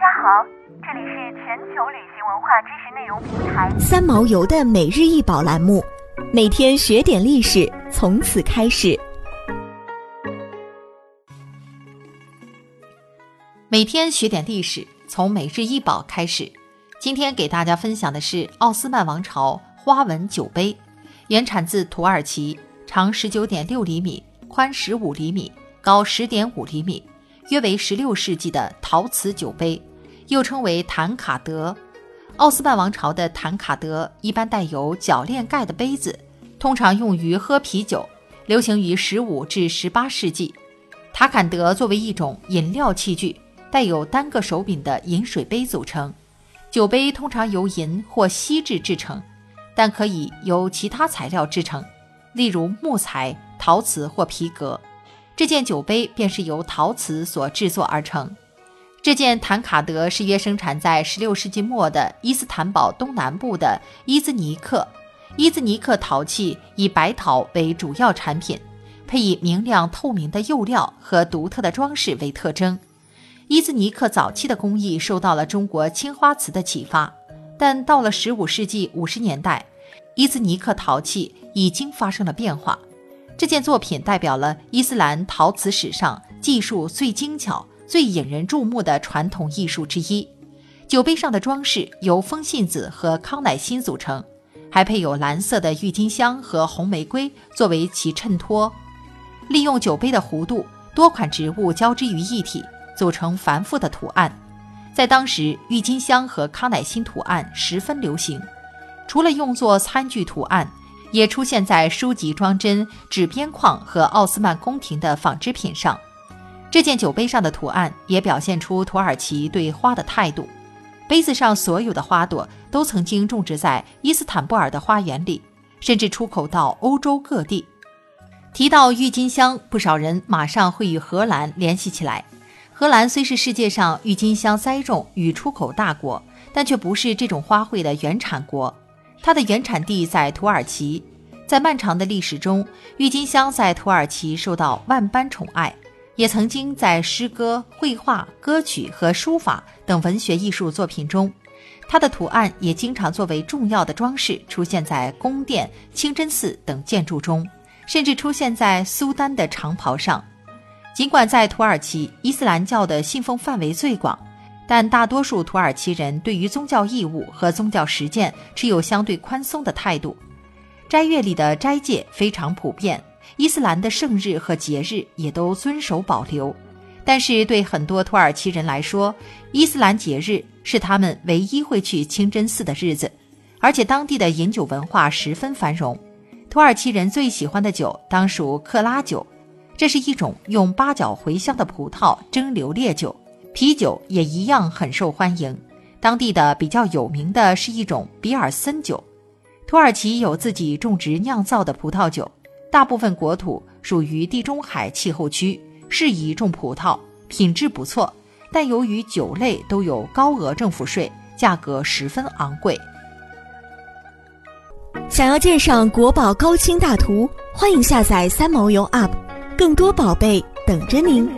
家好，这里是全球旅行文化知识内容平台三毛游的每日一宝栏目，每天学点历史，从此开始。每天学点历史，从每日一宝开始。今天给大家分享的是奥斯曼王朝花纹酒杯，原产自土耳其，长十九点六厘米，宽十五厘米，高十点五厘米。约为十六世纪的陶瓷酒杯，又称为坦卡德。奥斯曼王朝的坦卡德一般带有铰链盖的杯子，通常用于喝啤酒，流行于十五至十八世纪。塔坎德作为一种饮料器具，带有单个手柄的饮水杯组成。酒杯通常由银或锡制制成，但可以由其他材料制成，例如木材、陶瓷或皮革。这件酒杯便是由陶瓷所制作而成。这件坦卡德是约生产在16世纪末的伊斯坦堡东南部的伊兹尼克。伊兹尼克陶器以白陶为主要产品，配以明亮透明的釉料和独特的装饰为特征。伊兹尼克早期的工艺受到了中国青花瓷的启发，但到了15世纪50年代，伊兹尼克陶器已经发生了变化。这件作品代表了伊斯兰陶瓷史上技术最精巧、最引人注目的传统艺术之一。酒杯上的装饰由风信子和康乃馨组成，还配有蓝色的郁金香和红玫瑰作为其衬托。利用酒杯的弧度，多款植物交织于一体，组成繁复的图案。在当时，郁金香和康乃馨图案十分流行。除了用作餐具图案。也出现在书籍装帧、纸边框和奥斯曼宫廷的纺织品上。这件酒杯上的图案也表现出土耳其对花的态度。杯子上所有的花朵都曾经种植在伊斯坦布尔的花园里，甚至出口到欧洲各地。提到郁金香，不少人马上会与荷兰联系起来。荷兰虽是世界上郁金香栽种与出口大国，但却不是这种花卉的原产国。它的原产地在土耳其，在漫长的历史中，郁金香在土耳其受到万般宠爱，也曾经在诗歌、绘画、歌曲和书法等文学艺术作品中，它的图案也经常作为重要的装饰出现在宫殿、清真寺等建筑中，甚至出现在苏丹的长袍上。尽管在土耳其，伊斯兰教的信奉范围最广。但大多数土耳其人对于宗教义务和宗教实践持有相对宽松的态度，斋月里的斋戒非常普遍，伊斯兰的圣日和节日也都遵守保留。但是对很多土耳其人来说，伊斯兰节日是他们唯一会去清真寺的日子，而且当地的饮酒文化十分繁荣。土耳其人最喜欢的酒当属克拉酒，这是一种用八角茴香的葡萄蒸馏烈酒。啤酒也一样很受欢迎，当地的比较有名的是一种比尔森酒。土耳其有自己种植酿造的葡萄酒，大部分国土属于地中海气候区，适宜种葡萄，品质不错。但由于酒类都有高额政府税，价格十分昂贵。想要鉴赏国宝高清大图，欢迎下载三毛游 App，更多宝贝等着您。